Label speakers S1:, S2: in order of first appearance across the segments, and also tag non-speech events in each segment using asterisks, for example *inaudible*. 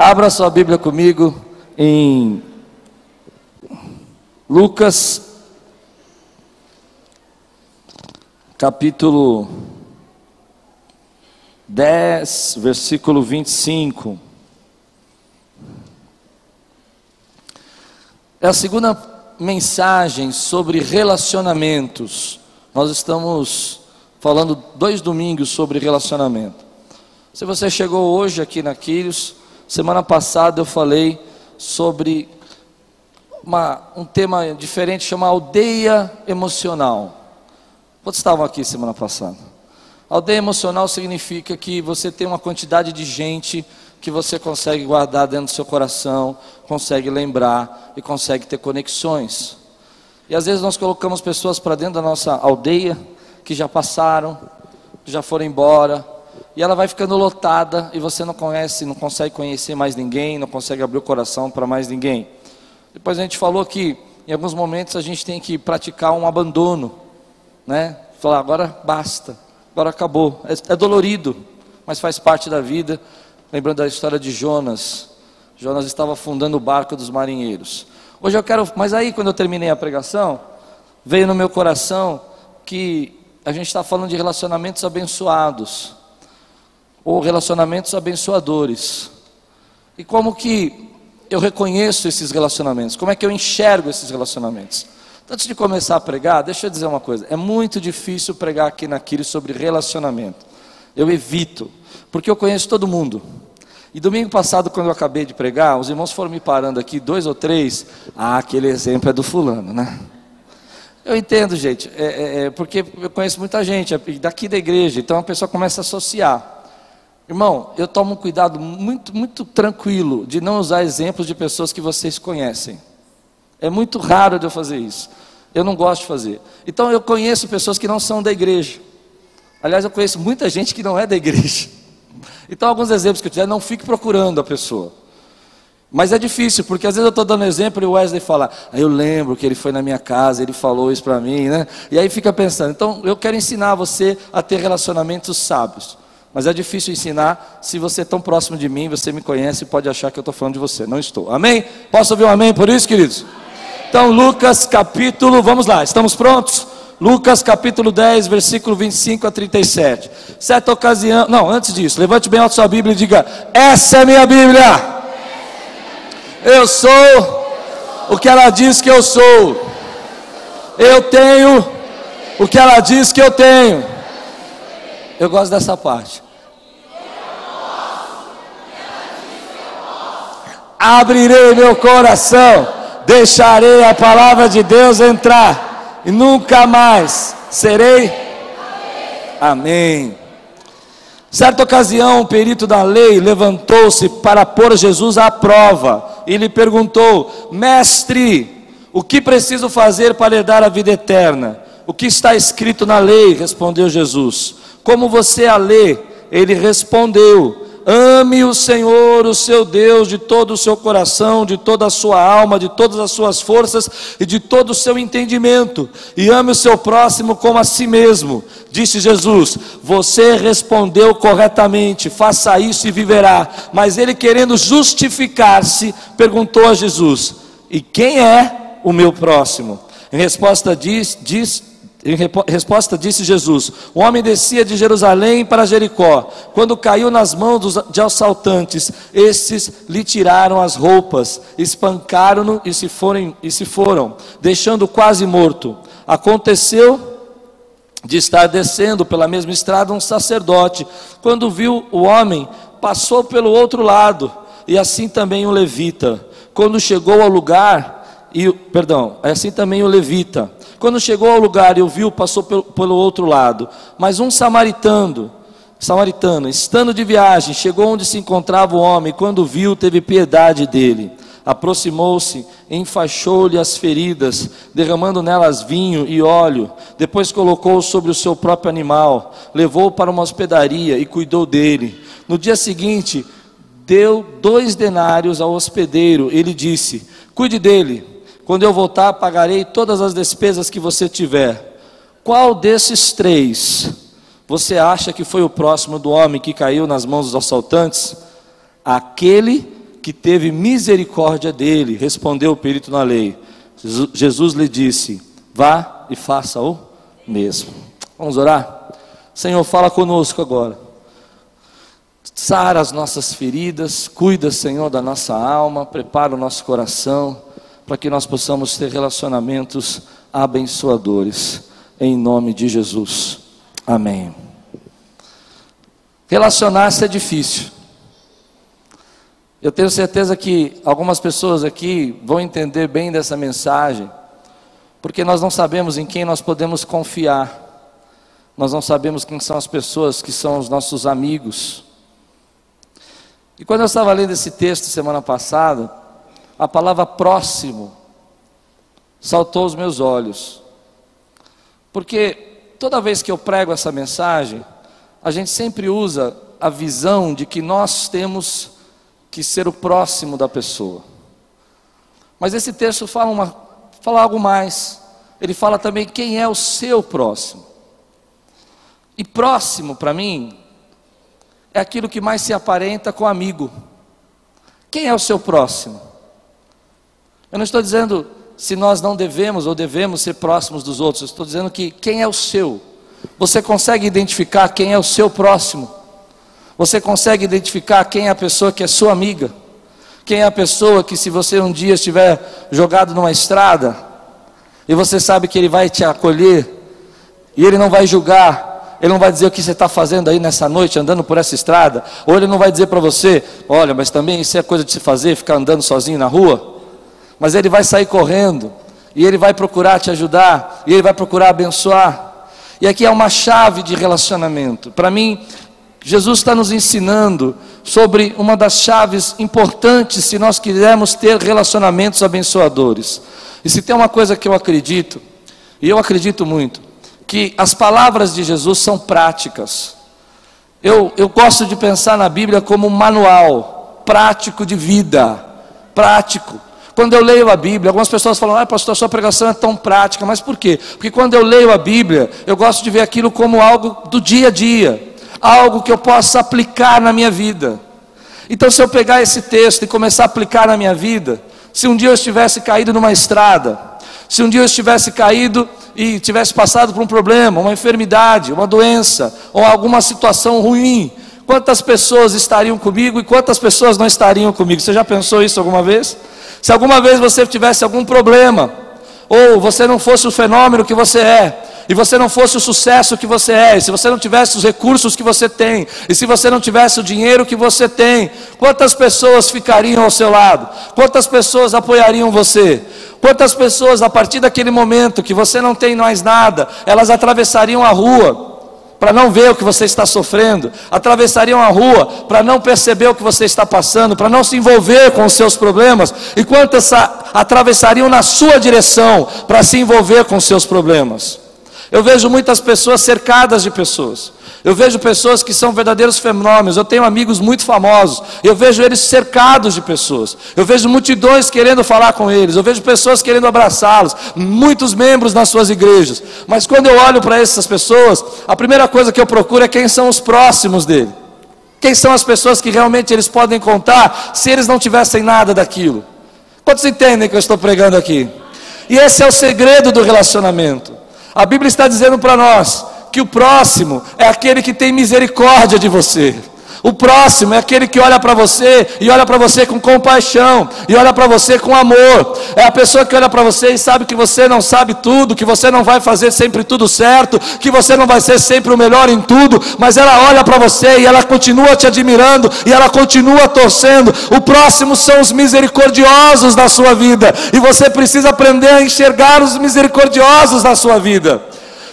S1: Abra sua Bíblia comigo em Lucas, capítulo 10, versículo 25. É a segunda mensagem sobre relacionamentos. Nós estamos falando dois domingos sobre relacionamento. Se você chegou hoje aqui na Quírios, semana passada eu falei sobre uma, um tema diferente chamado aldeia emocional. Quantos estavam aqui semana passada? Aldeia emocional significa que você tem uma quantidade de gente que você consegue guardar dentro do seu coração, consegue lembrar e consegue ter conexões. E às vezes nós colocamos pessoas para dentro da nossa aldeia que já passaram, que já foram embora, e ela vai ficando lotada e você não conhece, não consegue conhecer mais ninguém, não consegue abrir o coração para mais ninguém. Depois a gente falou que em alguns momentos a gente tem que praticar um abandono, né? Falar agora basta, agora acabou. É, é dolorido, mas faz parte da vida. Lembrando da história de Jonas. Jonas estava afundando o barco dos marinheiros. Hoje eu quero, mas aí quando eu terminei a pregação, veio no meu coração que a gente está falando de relacionamentos abençoados ou relacionamentos abençoadores. E como que eu reconheço esses relacionamentos? Como é que eu enxergo esses relacionamentos? Antes de começar a pregar, deixa eu dizer uma coisa: é muito difícil pregar aqui na sobre relacionamento. Eu evito, porque eu conheço todo mundo. E domingo passado, quando eu acabei de pregar, os irmãos foram me parando aqui, dois ou três. Ah, aquele exemplo é do fulano, né? Eu entendo, gente, é, é, é porque eu conheço muita gente é daqui da igreja, então a pessoa começa a associar. Irmão, eu tomo um cuidado muito, muito tranquilo de não usar exemplos de pessoas que vocês conhecem. É muito raro de eu fazer isso. Eu não gosto de fazer. Então eu conheço pessoas que não são da igreja. Aliás, eu conheço muita gente que não é da igreja. *laughs* Então, alguns exemplos que eu tiver, não fique procurando a pessoa. Mas é difícil, porque às vezes eu estou dando exemplo e o Wesley fala, ah, eu lembro que ele foi na minha casa, ele falou isso para mim, né? E aí fica pensando, então eu quero ensinar você a ter relacionamentos sábios. Mas é difícil ensinar se você é tão próximo de mim, você me conhece e pode achar que eu estou falando de você. Não estou. Amém? Posso ouvir um amém por isso, queridos? Então, Lucas capítulo, vamos lá, estamos prontos? Lucas capítulo 10, versículo 25 a 37. Certa ocasião, não, antes disso, levante bem alto sua Bíblia e diga: Essa é minha Bíblia. Eu sou o que ela diz que eu sou. Eu tenho o que ela diz que eu tenho. Eu gosto dessa parte. Abrirei meu coração, deixarei a palavra de Deus entrar e nunca mais serei. Amém. Certa ocasião, o perito da lei levantou-se para pôr Jesus à prova e lhe perguntou: Mestre, o que preciso fazer para herdar a vida eterna? O que está escrito na lei? Respondeu Jesus. Como você a lê? Ele respondeu: Ame o Senhor, o seu Deus, de todo o seu coração, de toda a sua alma, de todas as suas forças e de todo o seu entendimento, e ame o seu próximo como a si mesmo. Disse Jesus: Você respondeu corretamente, faça isso e viverá. Mas ele, querendo justificar-se, perguntou a Jesus: E quem é o meu próximo? Em resposta, diz, diz em resposta disse Jesus: O homem descia de Jerusalém para Jericó. Quando caiu nas mãos de assaltantes, estes lhe tiraram as roupas, espancaram-no e se foram, e se foram, deixando quase morto. Aconteceu de estar descendo pela mesma estrada um sacerdote. Quando viu o homem, passou pelo outro lado, e assim também o levita. Quando chegou ao lugar, e perdão, assim também o levita. Quando chegou ao lugar e o viu, passou pelo, pelo outro lado. Mas um samaritano, samaritano, estando de viagem, chegou onde se encontrava o homem, quando viu, teve piedade dele. Aproximou-se, enfaixou-lhe as feridas, derramando nelas vinho e óleo. Depois colocou sobre o seu próprio animal, levou-o para uma hospedaria e cuidou dele. No dia seguinte, deu dois denários ao hospedeiro. Ele disse: Cuide dele quando eu voltar, pagarei todas as despesas que você tiver. Qual desses três você acha que foi o próximo do homem que caiu nas mãos dos assaltantes? Aquele que teve misericórdia dele, respondeu o perito na lei. Jesus lhe disse: Vá e faça o mesmo. Vamos orar? Senhor, fala conosco agora. Sara as nossas feridas, cuida, Senhor, da nossa alma, prepara o nosso coração, para que nós possamos ter relacionamentos abençoadores. Em nome de Jesus. Amém. Relacionar-se é difícil. Eu tenho certeza que algumas pessoas aqui vão entender bem dessa mensagem, porque nós não sabemos em quem nós podemos confiar, nós não sabemos quem são as pessoas que são os nossos amigos. E quando eu estava lendo esse texto semana passada, a palavra próximo saltou aos meus olhos, porque toda vez que eu prego essa mensagem, a gente sempre usa a visão de que nós temos que ser o próximo da pessoa. Mas esse texto fala, uma, fala algo mais. Ele fala também quem é o seu próximo. E próximo, para mim, é aquilo que mais se aparenta com amigo. Quem é o seu próximo? Eu não estou dizendo se nós não devemos ou devemos ser próximos dos outros, eu estou dizendo que quem é o seu. Você consegue identificar quem é o seu próximo? Você consegue identificar quem é a pessoa que é sua amiga? Quem é a pessoa que, se você um dia estiver jogado numa estrada, e você sabe que ele vai te acolher, e ele não vai julgar, ele não vai dizer o que você está fazendo aí nessa noite, andando por essa estrada, ou ele não vai dizer para você: olha, mas também isso é coisa de se fazer, ficar andando sozinho na rua. Mas ele vai sair correndo, e ele vai procurar te ajudar, e ele vai procurar abençoar. E aqui é uma chave de relacionamento. Para mim, Jesus está nos ensinando sobre uma das chaves importantes se nós quisermos ter relacionamentos abençoadores. E se tem uma coisa que eu acredito, e eu acredito muito, que as palavras de Jesus são práticas. Eu, eu gosto de pensar na Bíblia como um manual prático de vida, prático. Quando eu leio a Bíblia, algumas pessoas falam, ah, pastor, sua pregação é tão prática, mas por quê? Porque quando eu leio a Bíblia, eu gosto de ver aquilo como algo do dia a dia algo que eu possa aplicar na minha vida. Então, se eu pegar esse texto e começar a aplicar na minha vida, se um dia eu estivesse caído numa estrada, se um dia eu estivesse caído e tivesse passado por um problema, uma enfermidade, uma doença, ou alguma situação ruim, quantas pessoas estariam comigo e quantas pessoas não estariam comigo? Você já pensou isso alguma vez? Se alguma vez você tivesse algum problema, ou você não fosse o fenômeno que você é, e você não fosse o sucesso que você é, e se você não tivesse os recursos que você tem, e se você não tivesse o dinheiro que você tem, quantas pessoas ficariam ao seu lado? Quantas pessoas apoiariam você? Quantas pessoas, a partir daquele momento que você não tem mais nada, elas atravessariam a rua para não ver o que você está sofrendo, atravessariam a rua para não perceber o que você está passando, para não se envolver com os seus problemas, e quantas atravessariam na sua direção para se envolver com os seus problemas? Eu vejo muitas pessoas cercadas de pessoas. Eu vejo pessoas que são verdadeiros fenômenos. Eu tenho amigos muito famosos. Eu vejo eles cercados de pessoas. Eu vejo multidões querendo falar com eles. Eu vejo pessoas querendo abraçá-los. Muitos membros nas suas igrejas. Mas quando eu olho para essas pessoas, a primeira coisa que eu procuro é quem são os próximos dele. Quem são as pessoas que realmente eles podem contar se eles não tivessem nada daquilo? Quantos entendem que eu estou pregando aqui? E esse é o segredo do relacionamento. A Bíblia está dizendo para nós que o próximo é aquele que tem misericórdia de você. O próximo é aquele que olha para você e olha para você com compaixão e olha para você com amor. É a pessoa que olha para você e sabe que você não sabe tudo, que você não vai fazer sempre tudo certo, que você não vai ser sempre o melhor em tudo, mas ela olha para você e ela continua te admirando e ela continua torcendo. O próximo são os misericordiosos na sua vida e você precisa aprender a enxergar os misericordiosos na sua vida.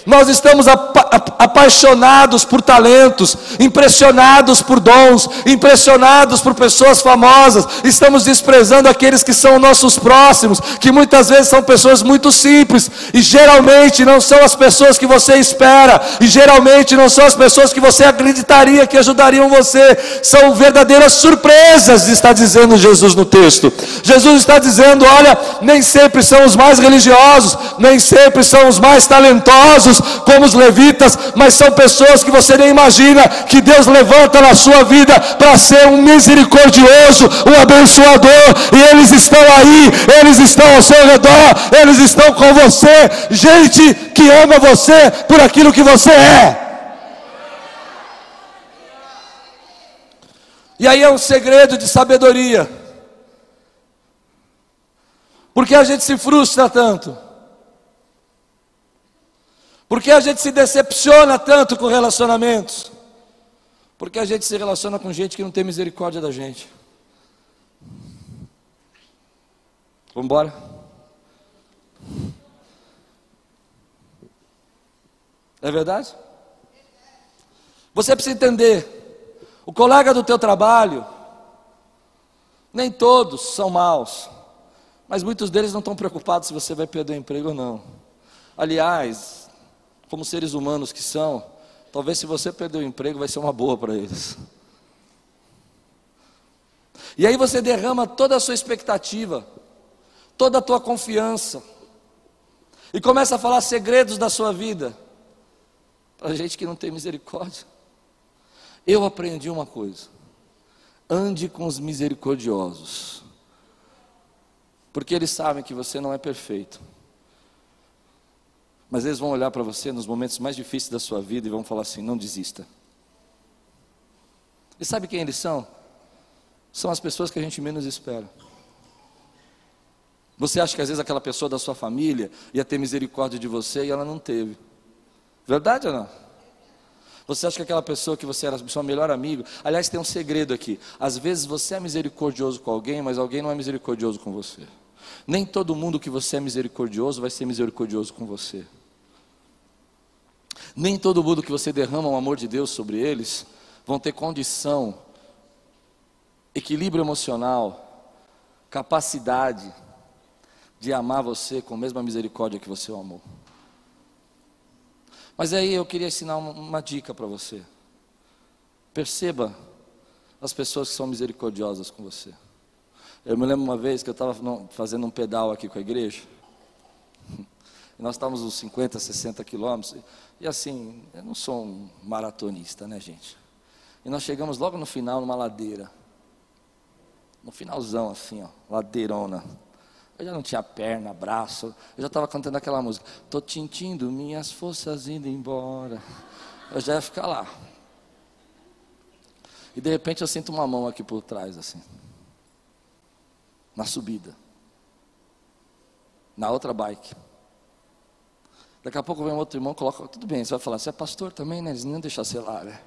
S1: Nós estamos apaixonados por talentos, impressionados por dons, impressionados por pessoas famosas, estamos desprezando aqueles que são nossos próximos, que muitas vezes são pessoas muito simples e geralmente não são as pessoas que você espera, e geralmente não são as pessoas que você acreditaria que ajudariam você, são verdadeiras surpresas, está dizendo Jesus no texto. Jesus está dizendo: olha, nem sempre são os mais religiosos, nem sempre são os mais talentosos como os levitas, mas são pessoas que você nem imagina que Deus levanta na sua vida para ser um misericordioso, um abençoador, e eles estão aí, eles estão ao seu redor, eles estão com você, gente que ama você por aquilo que você é. E aí é um segredo de sabedoria. Por que a gente se frustra tanto? Por que a gente se decepciona tanto com relacionamentos? Porque a gente se relaciona com gente que não tem misericórdia da gente. Vamos embora? É verdade? Você precisa entender. O colega do teu trabalho, nem todos são maus. Mas muitos deles não estão preocupados se você vai perder o emprego ou não. Aliás, como seres humanos que são, talvez se você perder o emprego vai ser uma boa para eles. E aí você derrama toda a sua expectativa, toda a tua confiança, e começa a falar segredos da sua vida para gente que não tem misericórdia. Eu aprendi uma coisa: ande com os misericordiosos porque eles sabem que você não é perfeito. Mas eles vão olhar para você nos momentos mais difíceis da sua vida e vão falar assim: não desista. E sabe quem eles são? São as pessoas que a gente menos espera. Você acha que às vezes aquela pessoa da sua família ia ter misericórdia de você e ela não teve. Verdade ou não? Você acha que aquela pessoa que você era seu melhor amigo, aliás, tem um segredo aqui. Às vezes você é misericordioso com alguém, mas alguém não é misericordioso com você. Nem todo mundo que você é misericordioso vai ser misericordioso com você. Nem todo mundo que você derrama o amor de Deus sobre eles vão ter condição, equilíbrio emocional, capacidade de amar você com a mesma misericórdia que você o amou. Mas aí eu queria ensinar uma, dica para você. Perceba as pessoas que são misericordiosas com você. Eu me lembro uma vez que eu estava fazendo um pedal aqui com a igreja. Nós estávamos uns 50, 60 quilômetros. E assim, eu não sou um maratonista, né, gente? E nós chegamos logo no final, numa ladeira. No finalzão, assim, ó, ladeirona. Eu já não tinha perna, braço. Eu já estava cantando aquela música. Tô tintindo minhas forças indo embora. Eu já ia ficar lá. E de repente eu sinto uma mão aqui por trás, assim na subida, na outra bike. Daqui a pouco vem outro irmão, coloca, tudo bem, você vai falar, você é pastor também, né? Eles não deixar lá, né?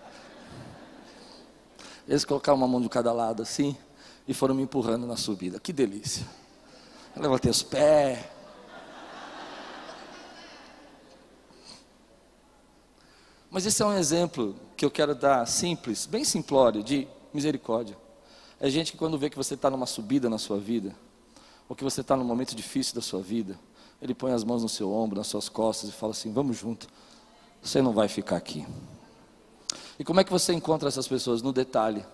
S1: Eles colocaram uma mão de cada lado assim e foram me empurrando na subida. Que delícia. Eu levantei os pés. Mas esse é um exemplo que eu quero dar simples, bem simplório, de misericórdia. É gente que quando vê que você está numa subida na sua vida, ou que você está num momento difícil da sua vida, ele põe as mãos no seu ombro, nas suas costas e fala assim: Vamos junto, você não vai ficar aqui. E como é que você encontra essas pessoas? No detalhe.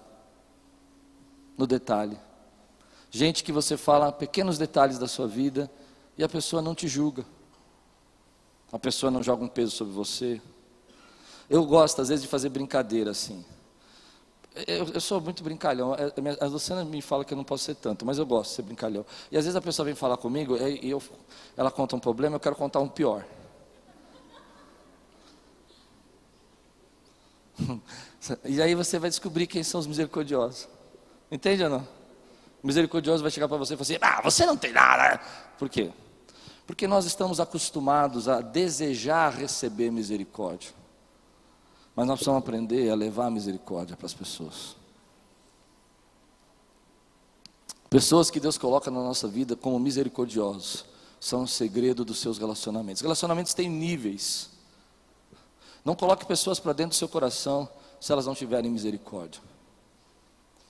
S1: No detalhe. Gente que você fala pequenos detalhes da sua vida e a pessoa não te julga. A pessoa não joga um peso sobre você. Eu gosto, às vezes, de fazer brincadeira assim. Eu, eu, sou muito brincalhão. É, a Luciana me fala que eu não posso ser tanto, mas eu gosto de ser brincalhão. E às vezes a pessoa vem falar comigo e eu, ela conta um problema, eu quero contar um pior. *laughs* E aí você vai descobrir quem são os misericordiosos. Entende ou não? O misericordioso vai chegar para você e falar assim: Ah, você não tem nada. Por quê? Porque nós estamos acostumados a desejar receber misericórdia. Mas nós precisamos aprender a levar a misericórdia para as pessoas. Pessoas que Deus coloca na nossa vida como misericordiosos são o segredo dos seus relacionamentos. Relacionamentos têm níveis. Não coloque pessoas para dentro do seu coração se elas não tiverem misericórdia.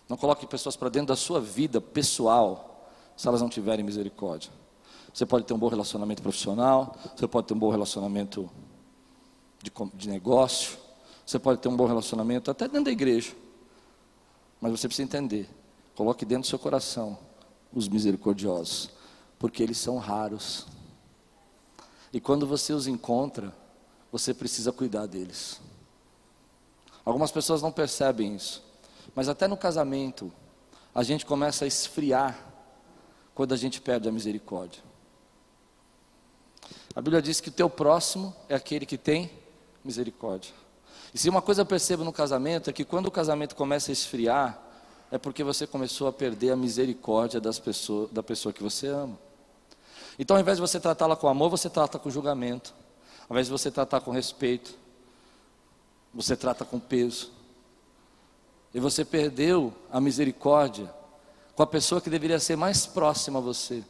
S1: Não coloque pessoas para dentro da sua vida pessoal se elas não tiverem misericórdia. Você pode ter um bom relacionamento profissional, você pode ter um bom relacionamento de, de negócio, você pode ter um bom relacionamento até dentro da igreja. Mas você precisa entender. Coloque dentro do seu coração os misericordiosos, porque eles são raros. E quando você os encontra, você precisa cuidar deles. Algumas pessoas não percebem isso, mas até no casamento, a gente começa a esfriar quando a gente perde a misericórdia. A Bíblia diz que o teu próximo é aquele que tem misericórdia. E se uma coisa eu percebo no casamento é que quando o casamento começa a esfriar, é porque você começou a perder a misericórdia das da pessoa que você ama. Então, ao invés de você tratá-la com amor, você trata com julgamento. Ao invés de você tratar com respeito, você trata com peso. E você perdeu a misericórdia com a pessoa que deveria ser mais próxima a você.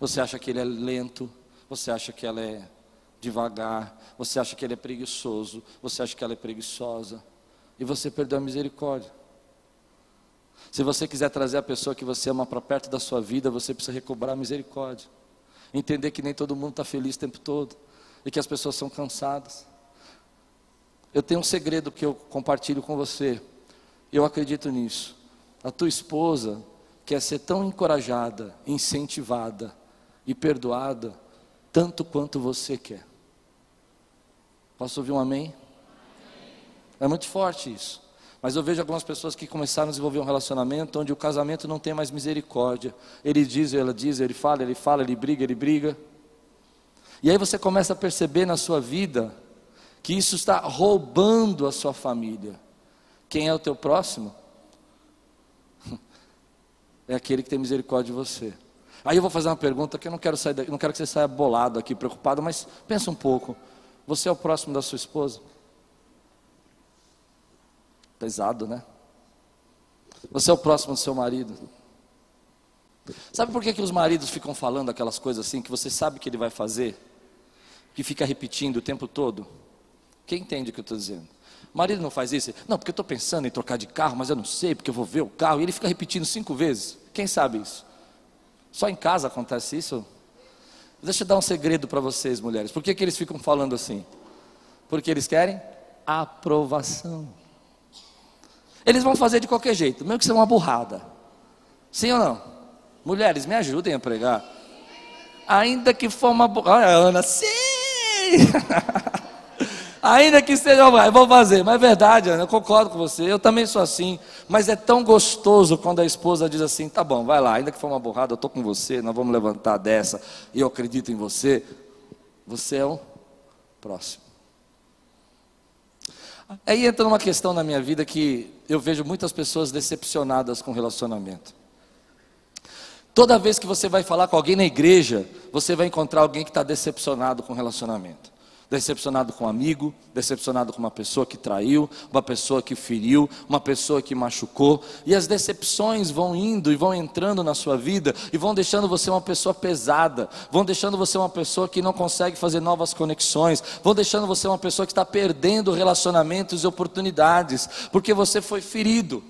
S1: Você acha que ele é lento, você acha que ela é devagar, você acha que ele é preguiçoso, você acha que ela é preguiçosa, e você perdeu a misericórdia. Se você quiser trazer a pessoa que você ama para perto da sua vida, você precisa recobrar a misericórdia. Entender que nem todo mundo está feliz o tempo todo e que as pessoas são cansadas. Eu tenho um segredo que eu compartilho com você. Eu acredito nisso. A tua esposa quer ser tão encorajada, incentivada e perdoada tanto quanto você quer. Posso ouvir um amém? É muito forte isso. Mas eu vejo algumas pessoas que começaram a desenvolver um relacionamento onde o casamento não tem mais misericórdia. Ele diz, ela diz, ele fala, ele fala, ele briga, ele briga. E aí você começa a perceber na sua vida que isso está roubando a sua família. Quem é o teu próximo? *laughs* É aquele que tem misericórdia de você. Aí eu vou fazer uma pergunta que eu não quero sair daqui, não quero que você saia bolado aqui, preocupado, mas pensa um pouco. Você é o próximo da sua esposa? Pesado, né? Você é o próximo do seu marido? Sabe por que, que os maridos ficam falando aquelas coisas assim que você sabe que ele vai fazer? Que fica repetindo o tempo todo? Quem entende o que eu estou dizendo? O marido não faz isso? Não, porque eu estou pensando em trocar de carro, mas eu não sei, porque eu vou ver o carro. E ele fica repetindo cinco vezes. Quem sabe isso? Só em casa acontece isso? Deixa eu dar um segredo para vocês, mulheres. Por que, que eles ficam falando assim? Porque eles querem aprovação. Eles vão fazer de qualquer jeito, mesmo que seja uma burrada. Sim ou não? Mulheres, me ajudem a pregar. Ainda que for uma burrada. Ana, sim! *laughs* Ainda que seja, eu vou fazer. Mas é verdade, Ana, eu concordo com você. Eu também sou assim. Mas é tão gostoso quando a esposa diz assim: tá bom, vai lá, ainda que for uma burrada, eu estou com você, nós vamos levantar dessa. E eu acredito em você. Você é o próximo. Aí entra uma questão na minha vida que eu vejo muitas pessoas decepcionadas com relacionamento. Toda vez que você vai falar com alguém na igreja, você vai encontrar alguém que está decepcionado com relacionamento decepcionado com um amigo, decepcionado com uma pessoa que traiu, uma pessoa que feriu, uma pessoa que machucou, e as decepções vão indo e vão entrando na sua vida e vão deixando você uma pessoa pesada, vão deixando você uma pessoa que não consegue fazer novas conexões, vão deixando você uma pessoa que está perdendo relacionamentos e oportunidades, porque você foi ferido.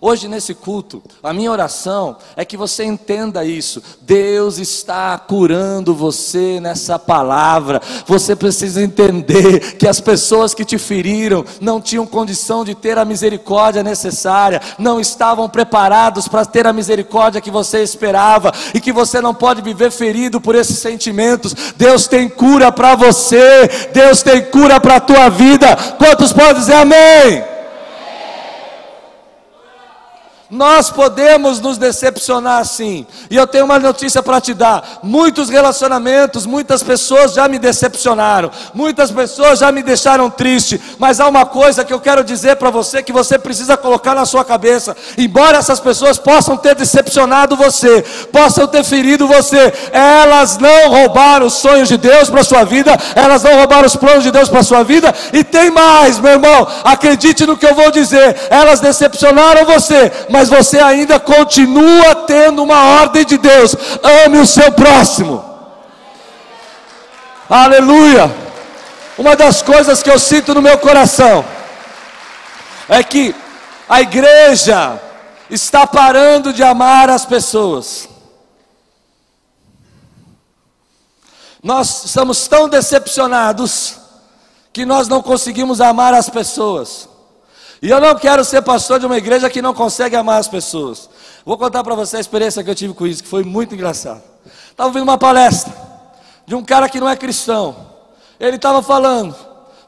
S1: Hoje, nesse culto, a minha oração é que você entenda isso. Deus está curando você nessa palavra. Você precisa entender que as pessoas que te feriram não tinham condição de ter a misericórdia necessária, não estavam preparados para ter a misericórdia que você esperava e que você não pode viver ferido por esses sentimentos. Deus tem cura para você, Deus tem cura para a tua vida. Quantos podem dizer amém? Nós podemos nos decepcionar sim. E eu tenho uma notícia para te dar: muitos relacionamentos, muitas pessoas já me decepcionaram, muitas pessoas já me deixaram triste. Mas há uma coisa que eu quero dizer para você que você precisa colocar na sua cabeça: embora essas pessoas possam ter decepcionado você, possam ter ferido você, elas não roubaram os sonhos de Deus para sua vida, elas não roubaram os planos de Deus para sua vida. E tem mais, meu irmão, acredite no que eu vou dizer: elas decepcionaram você, mas você ainda continua tendo uma ordem de Deus: ame o seu próximo. Aleluia. Uma das coisas que eu sinto no meu coração é que a igreja está parando de amar as pessoas. Nós estamos tão decepcionados que nós não conseguimos amar as pessoas. E eu não quero ser pastor de uma igreja que não consegue amar as pessoas. Vou contar para você a experiência que eu tive com isso, que foi muito engraçado. Estava ouvindo uma palestra de um cara que não é cristão. Ele estava falando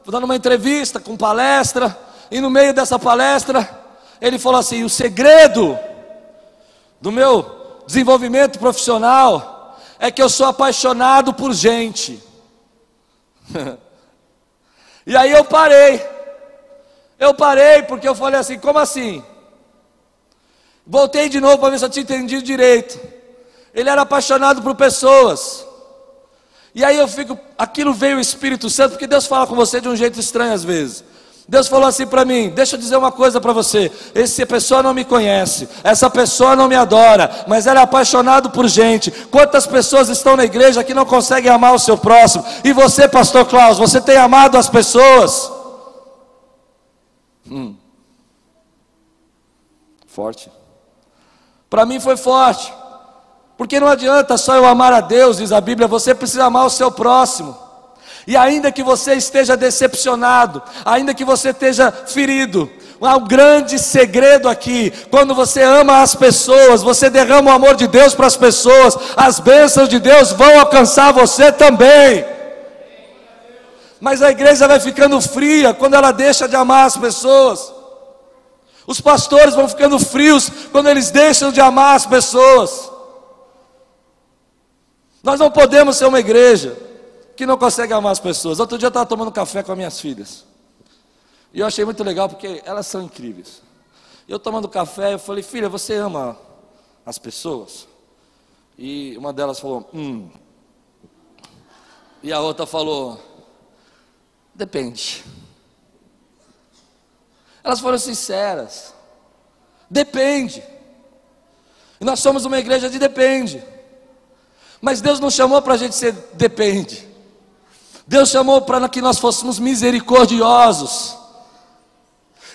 S1: dando uma entrevista com palestra, e no meio dessa palestra, ele falou assim: o segredo do meu desenvolvimento profissional é que eu sou apaixonado por gente. *laughs* e aí eu parei. Eu parei porque eu falei assim: como assim? Voltei de novo para ver se eu tinha entendido direito. Ele era apaixonado por pessoas. E aí eu fico, aquilo veio o Espírito Santo, porque Deus fala com você de um jeito estranho às vezes. Deus falou assim para mim: Deixa eu dizer uma coisa para você. Essa pessoa não me conhece, essa pessoa não me adora, mas ela é apaixonado por gente. Quantas pessoas estão na igreja que não conseguem amar o seu próximo? E você, Pastor Klaus, você tem amado as pessoas? Hum. Forte. Para mim foi forte, porque não adianta só eu amar a Deus, diz a Bíblia, você precisa amar o seu próximo. E ainda que você esteja decepcionado, ainda que você esteja ferido, há um grande segredo aqui. Quando você ama as pessoas, você derrama o amor de Deus para as pessoas, as bênçãos de Deus vão alcançar você também. Mas a igreja vai ficando fria quando ela deixa de amar as pessoas. Os pastores vão ficando frios quando eles deixam de amar as pessoas. Nós não podemos ser uma igreja que não consegue amar as pessoas. Outro dia eu estava tomando café com as minhas filhas. E eu achei muito legal porque elas são incríveis. Eu tomando café, eu falei, filha, você ama as pessoas? E uma delas falou, hum. E a outra falou, depende. Elas foram sinceras. Depende. E nós somos uma igreja de depende. Mas Deus não chamou para a gente ser depende. Deus chamou para que nós fôssemos misericordiosos.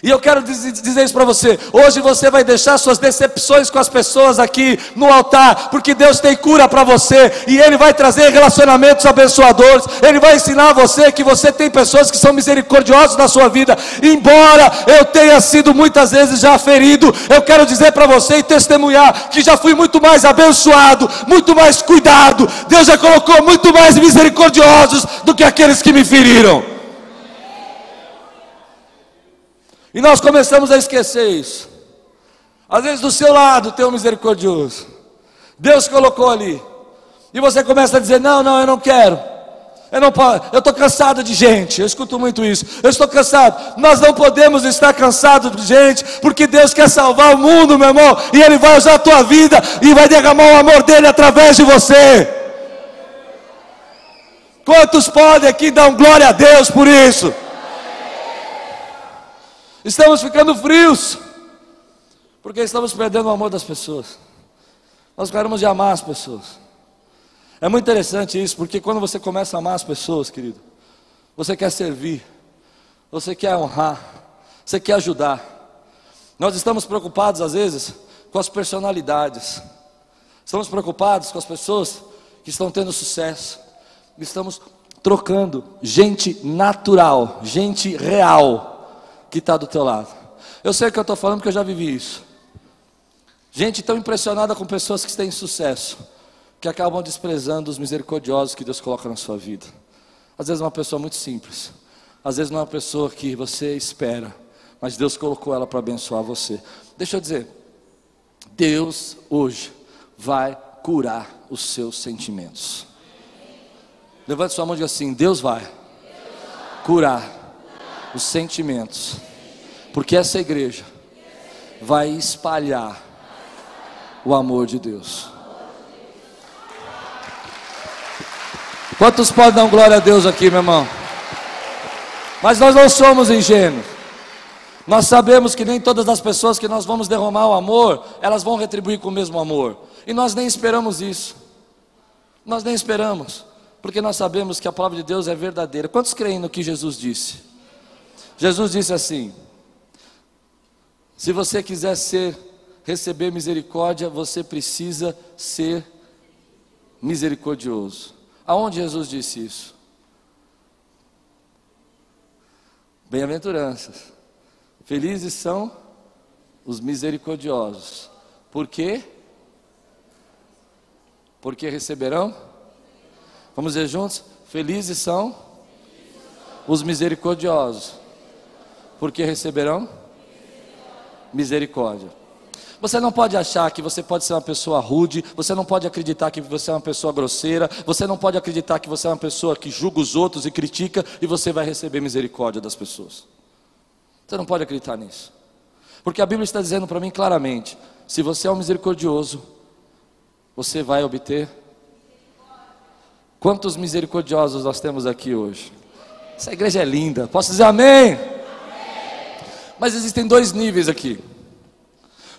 S1: E eu quero dizer isso para você. Hoje você vai deixar suas decepções com as pessoas aqui no altar, porque Deus tem cura para você e Ele vai trazer relacionamentos abençoadores. Ele vai ensinar você que você tem pessoas que são misericordiosas na sua vida. Embora eu tenha sido muitas vezes já ferido, eu quero dizer para você e testemunhar que já fui muito mais abençoado, muito mais cuidado. Deus já colocou muito mais misericordiosos do que aqueles que me feriram. E nós começamos a esquecer isso. Às vezes do seu lado tem um misericordioso. Deus colocou ali. E você começa a dizer: Não, não, eu não quero. Eu não posso, eu estou cansado de gente. Eu escuto muito isso. Eu estou cansado. Nós não podemos estar cansados de gente, porque Deus quer salvar o mundo, meu irmão. E Ele vai usar a tua vida e vai derramar o amor dele através de você. Quantos podem aqui dar um glória a Deus por isso? Estamos ficando frios, porque estamos perdendo o amor das pessoas. Nós queremos de amar as pessoas. É muito interessante isso, porque quando você começa a amar as pessoas, querido, você quer servir, você quer honrar, você quer ajudar. Nós estamos preocupados às vezes com as personalidades, estamos preocupados com as pessoas que estão tendo sucesso, estamos trocando gente natural, gente real que está do teu lado. Eu sei o que eu estou falando porque eu já vivi isso. Gente tão impressionada com pessoas que têm sucesso, que acabam desprezando os misericordiosos que Deus coloca na sua vida. Às vezes é uma pessoa muito simples, às vezes não é uma pessoa que você espera, mas Deus colocou ela para abençoar você. Deixa eu dizer, Deus hoje vai curar os seus sentimentos. Levante sua mão e diga assim: Deus vai curar os sentimentos, porque essa igreja vai espalhar o amor de Deus. Quantos podem dar glória a Deus aqui, meu irmão? Mas nós não somos ingênuos. Nós sabemos que nem todas as pessoas que nós vamos derramar o amor, elas vão retribuir com o mesmo amor. E nós nem esperamos isso. Nós nem esperamos, porque nós sabemos que a palavra de Deus é verdadeira. Quantos creem no que Jesus disse? Jesus disse assim: Se você quiser ser receber misericórdia, você precisa ser misericordioso. Aonde Jesus disse isso? Bem-aventuranças. Felizes são os misericordiosos. Por quê? Porque receberão? Vamos dizer juntos? Felizes são Os misericordiosos, porque receberão misericórdia. Você não pode achar que você pode ser uma pessoa rude, você não pode acreditar que você é uma pessoa grosseira, você não pode acreditar que você é uma pessoa que julga os outros e critica e você vai receber misericórdia das pessoas. Você não pode acreditar nisso. Porque a Bíblia está dizendo para mim claramente: se você é um misericordioso, você vai obter. Quantos misericordiosos nós temos aqui hoje? Essa igreja é linda, posso dizer amém? Mas existem dois níveis aqui.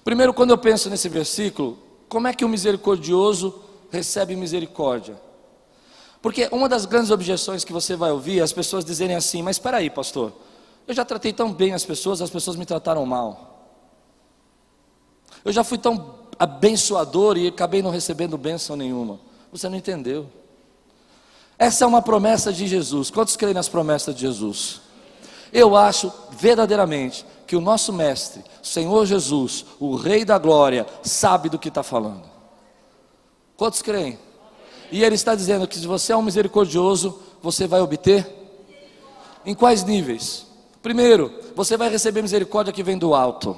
S1: Primeiro, quando eu penso nesse versículo, como é que o misericordioso recebe misericórdia? Porque uma das grandes objeções que você vai ouvir é as pessoas dizerem assim: Mas espera aí, pastor, eu já tratei tão bem as pessoas, as pessoas me trataram mal. Eu já fui tão abençoador e acabei não recebendo bênção nenhuma. Você não entendeu. Essa é uma promessa de Jesus. Quantos creem nas promessas de Jesus? Eu acho verdadeiramente que o nosso Mestre, Senhor Jesus, o Rei da Glória, sabe do que está falando. Quantos creem? E Ele está dizendo que se você é um misericordioso, você vai obter? Em quais níveis? Primeiro, você vai receber misericórdia que vem do alto.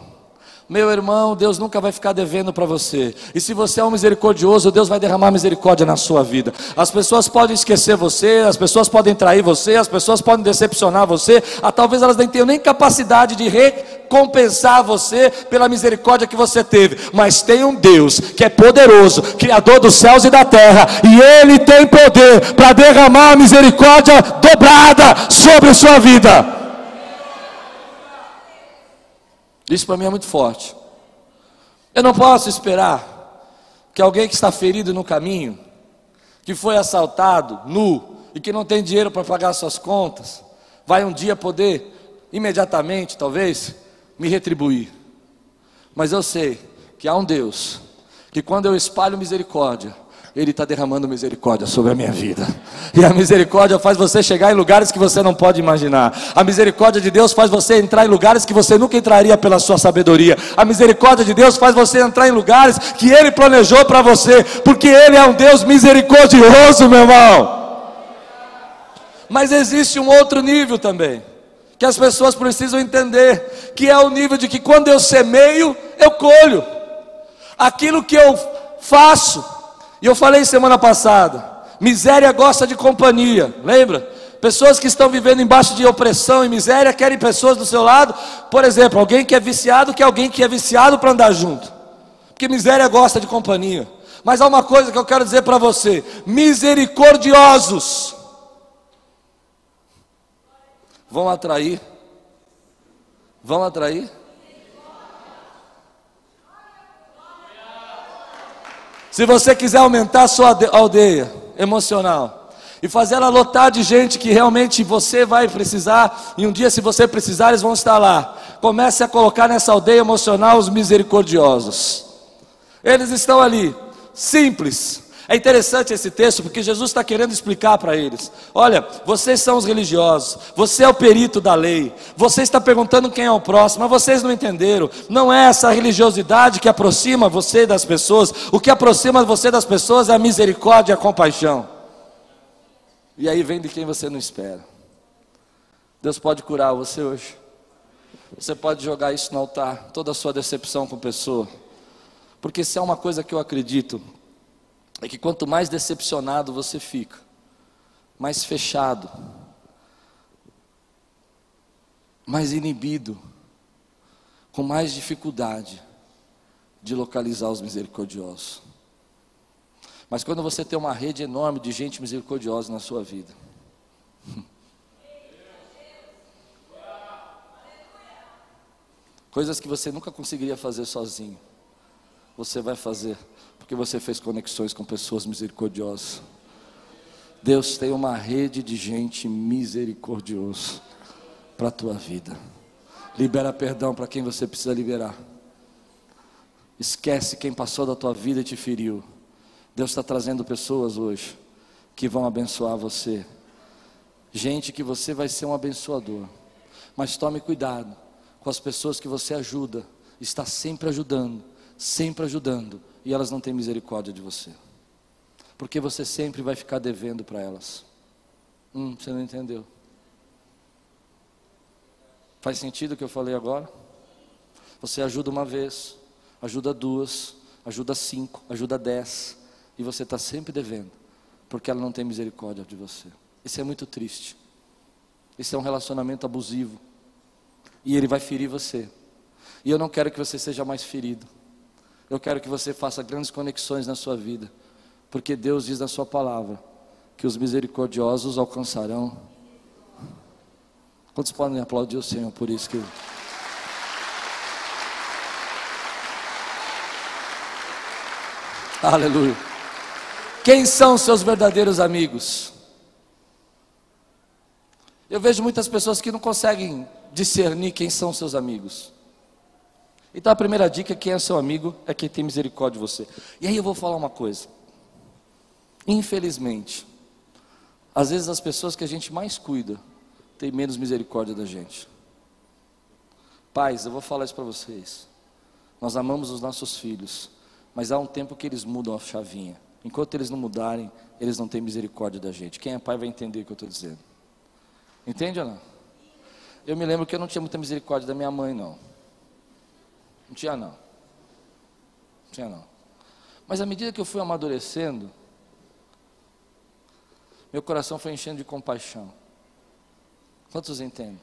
S1: Meu irmão, Deus nunca vai ficar devendo para você. E se você é um misericordioso, Deus vai derramar misericórdia na sua vida. As pessoas podem esquecer você, as pessoas podem trair você, as pessoas podem decepcionar você. Ah, talvez elas nem tenham nem capacidade de recompensar você pela misericórdia que você teve. Mas tem um Deus que é poderoso, Criador dos céus e da terra, e Ele tem poder para derramar a misericórdia dobrada sobre a sua vida. Isso para mim é muito forte. Eu não posso esperar que alguém que está ferido no caminho, que foi assaltado, nu, e que não tem dinheiro para pagar suas contas, vai um dia poder, imediatamente, talvez, me retribuir. Mas eu sei que há um Deus, que quando eu espalho misericórdia, ele está derramando misericórdia sobre a minha vida. E a misericórdia faz você chegar em lugares que você não pode imaginar. A misericórdia de Deus faz você entrar em lugares que você nunca entraria pela sua sabedoria. A misericórdia de Deus faz você entrar em lugares que Ele planejou para você, porque Ele é um Deus misericordioso, meu irmão. Mas existe um outro nível também, que as pessoas precisam entender, que é o nível de que quando eu semeio, eu colho. Aquilo que eu faço, e eu falei semana passada: miséria gosta de companhia, lembra? Pessoas que estão vivendo embaixo de opressão e miséria querem pessoas do seu lado. Por exemplo, alguém que é viciado quer alguém que é viciado para andar junto. Porque miséria gosta de companhia. Mas há uma coisa que eu quero dizer para você: misericordiosos vão atrair. Vão atrair Se você quiser aumentar sua aldeia emocional e fazer ela lotar de gente que realmente você vai precisar, e um dia, se você precisar, eles vão estar lá. Comece a colocar nessa aldeia emocional os misericordiosos. Eles estão ali, simples, é interessante esse texto porque Jesus está querendo explicar para eles: olha, vocês são os religiosos, você é o perito da lei, você está perguntando quem é o próximo, mas vocês não entenderam. Não é essa religiosidade que aproxima você das pessoas, o que aproxima você das pessoas é a misericórdia e a compaixão. E aí vem de quem você não espera. Deus pode curar você hoje. Você pode jogar isso no altar, toda a sua decepção com pessoa. Porque se é uma coisa que eu acredito, é que quanto mais decepcionado você fica, mais fechado, mais inibido, com mais dificuldade de localizar os misericordiosos. Mas quando você tem uma rede enorme de gente misericordiosa na sua vida, *laughs* coisas que você nunca conseguiria fazer sozinho, você vai fazer porque você fez conexões com pessoas misericordiosas. Deus tem uma rede de gente misericordiosa para a tua vida. Libera perdão para quem você precisa liberar. Esquece quem passou da tua vida e te feriu. Deus está trazendo pessoas hoje que vão abençoar você. Gente que você vai ser um abençoador. Mas tome cuidado com as pessoas que você ajuda. Está sempre ajudando, sempre ajudando e elas não têm misericórdia de você. Porque você sempre vai ficar devendo para elas. Hum, você não entendeu. Faz sentido o que eu falei agora? Você ajuda uma vez, ajuda duas, ajuda cinco, ajuda dez, e você está sempre devendo, porque ela não tem misericórdia de você. Isso é muito triste. Isso é um relacionamento abusivo, e ele vai ferir você. E eu não quero que você seja mais ferido. Eu quero que você faça grandes conexões na sua vida, porque Deus diz na Sua palavra que os misericordiosos alcançarão. Quantos podem aplaudir o Senhor por isso que. Aleluia. Quem são seus verdadeiros amigos? Eu vejo muitas pessoas que não conseguem discernir quem são seus amigos. Então a primeira dica: quem é seu amigo é quem tem misericórdia de você. E aí eu vou falar uma coisa. Infelizmente, às vezes as pessoas que a gente mais cuida têm menos misericórdia da gente. Pais, eu vou falar isso para vocês. Nós amamos os nossos filhos, mas há um tempo que eles mudam a chavinha. Enquanto eles não mudarem, eles não têm misericórdia da gente. Quem é pai vai entender o que eu estou dizendo. Entende ou não? Eu me lembro que eu não tinha muita misericórdia da minha mãe, não. Não tinha não. Não tinha não. Mas à medida que eu fui amadurecendo, meu coração foi enchendo de compaixão. Quantos entendem?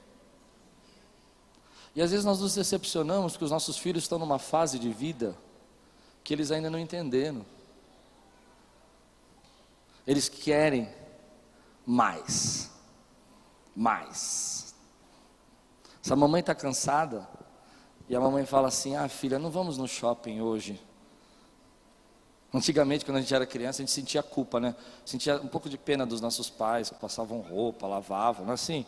S1: E às vezes nós nos decepcionamos porque os nossos filhos estão numa fase de vida que eles ainda não entenderam. Eles querem mais. Mais. Se a mamãe está cansada, e a mamãe fala assim: Ah, filha, não vamos no shopping hoje. Antigamente, quando a gente era criança, a gente sentia culpa, né? Sentia um pouco de pena dos nossos pais, que passavam roupa, lavavam, não é assim?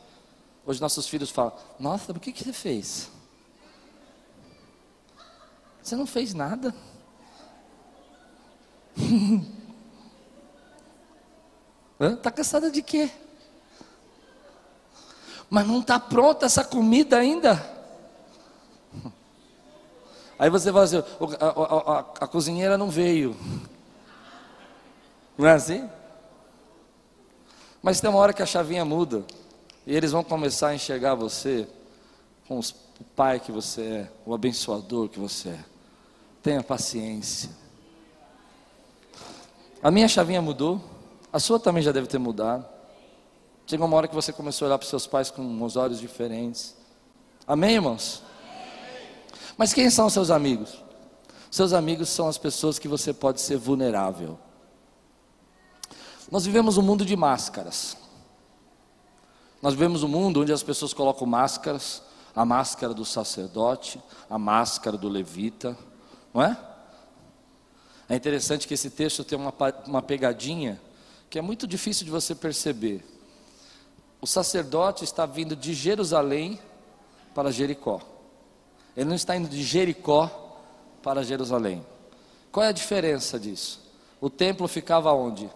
S1: Hoje nossos filhos falam: Nossa, o que, que você fez? Você não fez nada. *laughs* Está cansada de quê? Mas não está pronta essa comida ainda. Aí você fala assim: a, a, a, a cozinheira não veio. Não é assim? Mas tem uma hora que a chavinha muda. E eles vão começar a enxergar você com os, o pai que você é, o abençoador que você é. Tenha paciência. A minha chavinha mudou, a sua também já deve ter mudado. Chegou uma hora que você começou a olhar para os seus pais com os olhos diferentes. Amém, irmãos? Mas quem são seus amigos? Seus amigos são as pessoas que você pode ser vulnerável. Nós vivemos um mundo de máscaras. Nós vivemos um mundo onde as pessoas colocam máscaras, a máscara do sacerdote, a máscara do levita, não é? É interessante que esse texto tem uma, uma pegadinha que é muito difícil de você perceber. O sacerdote está vindo de Jerusalém para Jericó. Ele não está indo de Jericó para Jerusalém. Qual é a diferença disso? O templo ficava onde?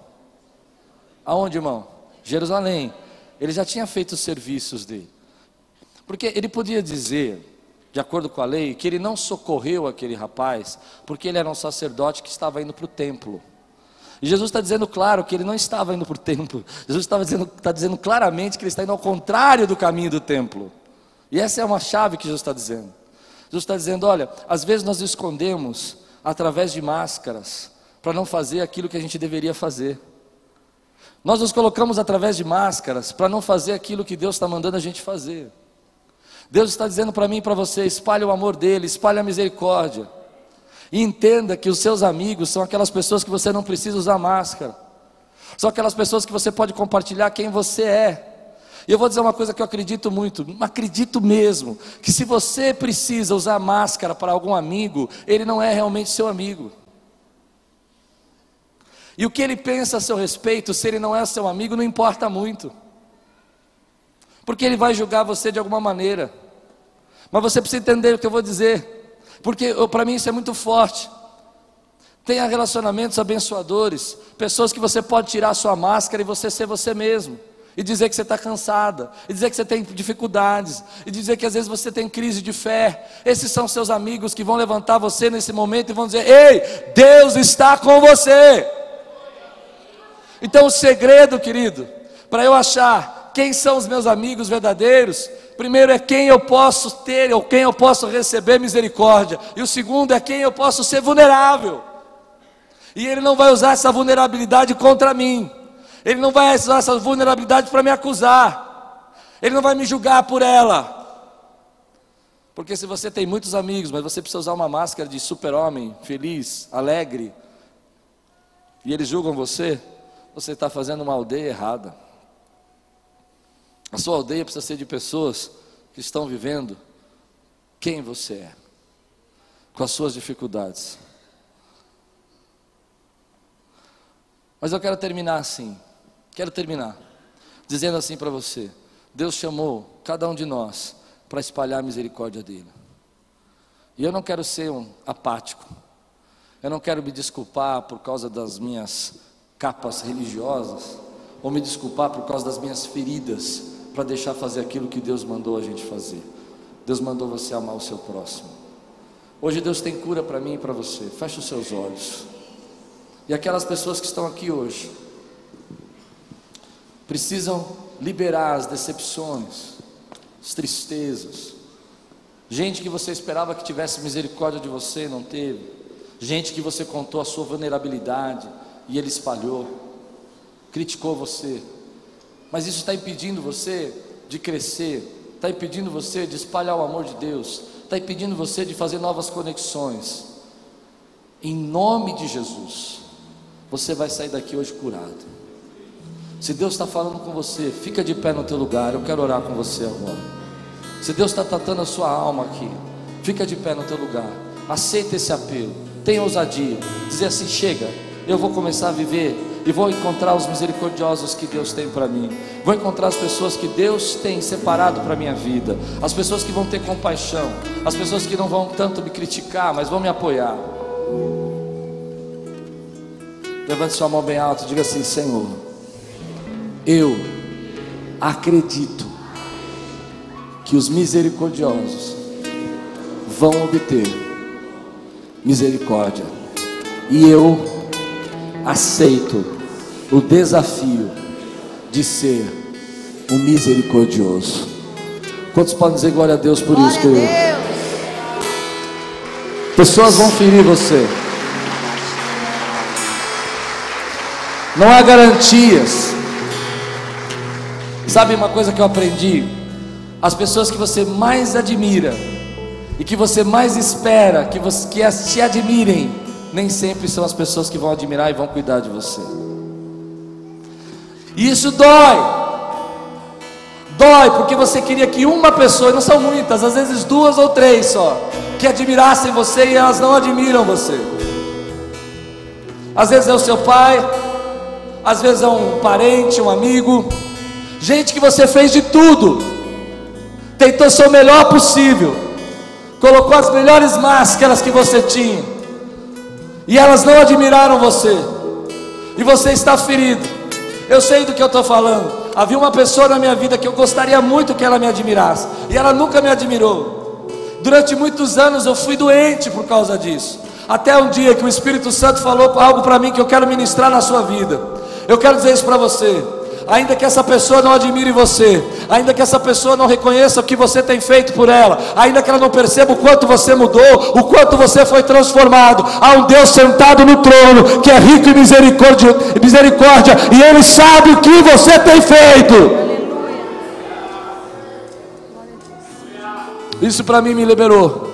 S1: Aonde, irmão? Jerusalém. Ele já tinha feito os serviços dele. Porque ele podia dizer, de acordo com a lei, que ele não socorreu aquele rapaz, porque ele era um sacerdote que estava indo para o templo. E Jesus está dizendo claro que ele não estava indo para o templo. Jesus estava dizendo, está dizendo claramente que ele está indo ao contrário do caminho do templo. E essa é uma chave que Jesus está dizendo. Jesus está dizendo: olha, às vezes nós escondemos através de máscaras para não fazer aquilo que a gente deveria fazer. Nós nos colocamos através de máscaras para não fazer aquilo que Deus está mandando a gente fazer. Deus está dizendo para mim e para você: espalhe o amor dele, espalhe a misericórdia. E entenda que os seus amigos são aquelas pessoas que você não precisa usar máscara. São aquelas pessoas que você pode compartilhar quem você é. E eu vou dizer uma coisa que eu acredito muito, acredito mesmo, que se você precisa usar máscara para algum amigo, ele não é realmente seu amigo. E o que ele pensa a seu respeito, se ele não é seu amigo, não importa muito. Porque ele vai julgar você de alguma maneira. Mas você precisa entender o que eu vou dizer. Porque para mim isso é muito forte. Tenha relacionamentos abençoadores, pessoas que você pode tirar sua máscara e você ser você mesmo e dizer que você está cansada, e dizer que você tem dificuldades, e dizer que às vezes você tem crise de fé. Esses são seus amigos que vão levantar você nesse momento e vão dizer: Ei, Deus está com você. Então, o segredo, querido, para eu achar quem são os meus amigos verdadeiros? Primeiro é quem eu posso ter ou quem eu posso receber misericórdia. E o segundo é quem eu posso ser vulnerável. E ele não vai usar essa vulnerabilidade contra mim. Ele não vai usar essa vulnerabilidade para me acusar. Ele não vai me julgar por ela. Porque se você tem muitos amigos, mas você precisa usar uma máscara de super-homem, feliz, alegre, e eles julgam você, você está fazendo uma aldeia errada. A sua aldeia precisa ser de pessoas que estão vivendo quem você é, com as suas dificuldades. Mas eu quero terminar assim. Quero terminar dizendo assim para você: Deus chamou cada um de nós para espalhar a misericórdia dele. E eu não quero ser um apático. Eu não quero me desculpar por causa das minhas capas religiosas, ou me desculpar por causa das minhas feridas, para deixar fazer aquilo que Deus mandou a gente fazer. Deus mandou você amar o seu próximo. Hoje Deus tem cura para mim e para você. Feche os seus olhos. E aquelas pessoas que estão aqui hoje precisam liberar as decepções, as tristezas. Gente que você esperava que tivesse misericórdia de você não teve. Gente que você contou a sua vulnerabilidade e ele espalhou, criticou você. Mas isso está impedindo você de crescer, está impedindo você de espalhar o amor de Deus, está impedindo você de fazer novas conexões. Em nome de Jesus, você vai sair daqui hoje curado. Se Deus está falando com você, fica de pé no teu lugar. Eu quero orar com você agora. Se Deus está tratando a sua alma aqui, fica de pé no teu lugar. Aceita esse apelo. Tenha ousadia. Dizer assim: chega, eu vou começar a viver e vou encontrar os misericordiosos que Deus tem para mim. Vou encontrar as pessoas que Deus tem separado para minha vida. As pessoas que vão ter compaixão. As pessoas que não vão tanto me criticar, mas vão me apoiar. Levante sua mão bem alta e diga assim: Senhor, eu acredito que os misericordiosos vão obter misericórdia, e eu aceito o desafio de ser um misericordioso. Quantos podem dizer glória a Deus por glória isso, querido? Pessoas vão ferir você. Não há garantias. Sabe uma coisa que eu aprendi? As pessoas que você mais admira e que você mais espera que, você, que as te admirem, nem sempre são as pessoas que vão admirar e vão cuidar de você. E isso dói. Dói porque você queria que uma pessoa, não são muitas, às vezes duas ou três só, que admirassem você e elas não admiram você. Às vezes é o seu pai, às vezes é um parente, um amigo, gente que você fez de tudo, tentou ser o melhor possível, colocou as melhores máscaras que você tinha, e elas não admiraram você, e você está ferido. Eu sei do que eu estou falando. Havia uma pessoa na minha vida que eu gostaria muito que ela me admirasse, e ela nunca me admirou. Durante muitos anos eu fui doente por causa disso. Até um dia que o Espírito Santo falou algo para mim que eu quero ministrar na sua vida. Eu quero dizer isso para você. Ainda que essa pessoa não admire você, ainda que essa pessoa não reconheça o que você tem feito por ela, ainda que ela não perceba o quanto você mudou, o quanto você foi transformado, há um Deus sentado no trono que é rico em misericórdia, misericórdia e Ele sabe o que você tem feito. Isso para mim me liberou.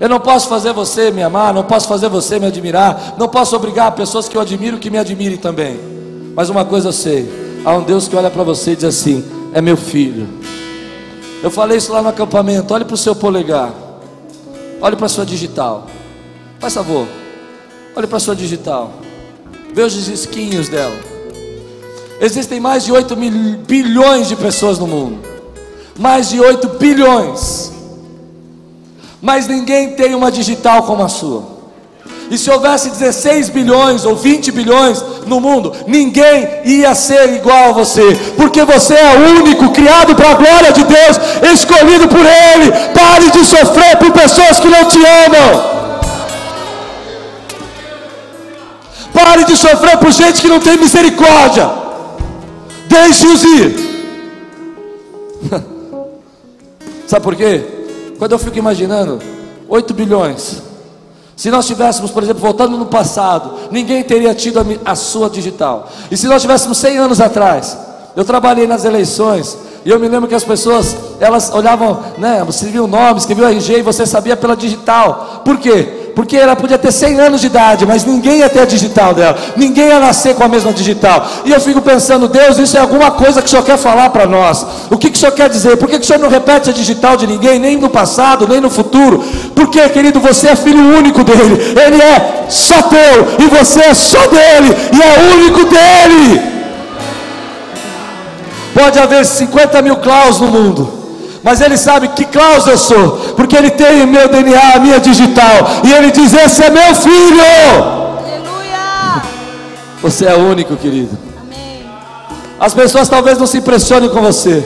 S1: Eu não posso fazer você me amar, não posso fazer você me admirar, não posso obrigar pessoas que eu admiro que me admirem também. Mas uma coisa eu sei: há um Deus que olha para você e diz assim: é meu filho. Eu falei isso lá no acampamento. Olhe para o seu polegar, olhe para a sua digital. Faz favor, olhe para a sua digital, veja os esquinhos dela. Existem mais de 8 mil, bilhões de pessoas no mundo, mais de 8 bilhões mas ninguém tem uma digital como a sua. E se houvesse 16 bilhões ou 20 bilhões no mundo, ninguém ia ser igual a você, porque você é único criado para a glória de Deus, escolhido por Ele. Pare de sofrer por pessoas que não te amam. Pare de sofrer por gente que não tem misericórdia. Deixe-os ir. *laughs* Sabe por quê? Quando eu fico imaginando 8 bilhões, se nós tivéssemos, por exemplo, voltando no passado, ninguém teria tido a, a sua digital. E se nós tivéssemos 100 anos atrás, eu trabalhei nas eleições, e eu me lembro que as pessoas, elas olhavam, né, viu o nome, escreveu RG e você sabia pela digital. Por quê? Porque ela podia ter 100 anos de idade, mas ninguém ia ter a digital dela, ninguém ia nascer com a mesma digital. E eu fico pensando, Deus, isso é alguma coisa que o Senhor quer falar para nós. O que, que o Senhor quer dizer? Por que, que o Senhor não repete a digital de ninguém, nem no passado, nem no futuro? Porque, querido, você é filho único dele, ele é só teu, e você é só dele, e é único dele. Pode haver 50 mil claus no mundo mas ele sabe que Klaus eu sou, porque ele tem o meu DNA, a minha digital, e ele diz: Esse é meu filho. Aleluia. Você é único, querido. Amém. As pessoas talvez não se impressionem com você,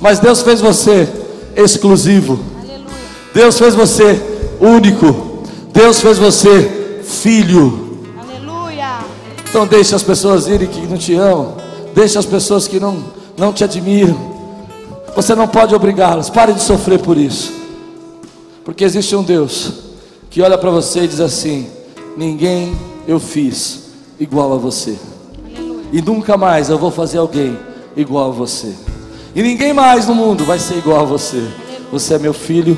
S1: mas Deus fez você exclusivo. Aleluia. Deus fez você único. Deus fez você filho. Aleluia. Então deixe as pessoas irem que não te amam. Deixe as pessoas que não, não te admiram. Você não pode obrigá-los. Pare de sofrer por isso. Porque existe um Deus que olha para você e diz assim: Ninguém eu fiz igual a você. E nunca mais eu vou fazer alguém igual a você. E ninguém mais no mundo vai ser igual a você. Você é meu filho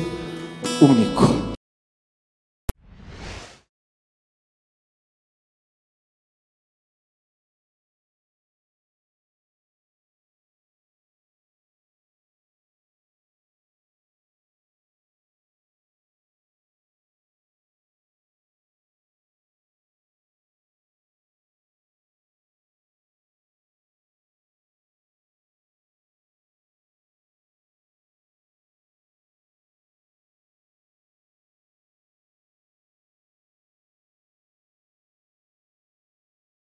S1: único.